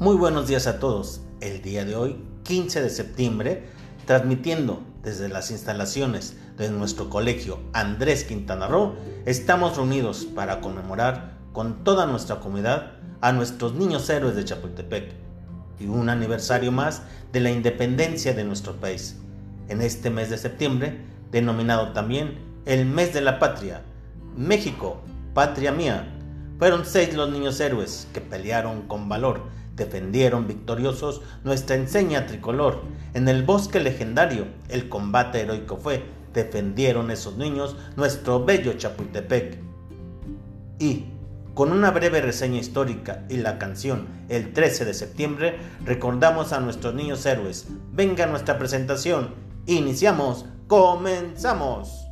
Muy buenos días a todos. El día de hoy, 15 de septiembre, transmitiendo desde las instalaciones de nuestro colegio Andrés Quintana Roo, estamos reunidos para conmemorar con toda nuestra comunidad a nuestros niños héroes de Chapultepec y un aniversario más de la independencia de nuestro país. En este mes de septiembre, denominado también el mes de la patria, México, patria mía, fueron seis los niños héroes que pelearon con valor defendieron victoriosos nuestra enseña tricolor. En el bosque legendario el combate heroico fue, defendieron esos niños nuestro bello Chapultepec. Y, con una breve reseña histórica y la canción El 13 de septiembre, recordamos a nuestros niños héroes. Venga nuestra presentación. Iniciamos. Comenzamos.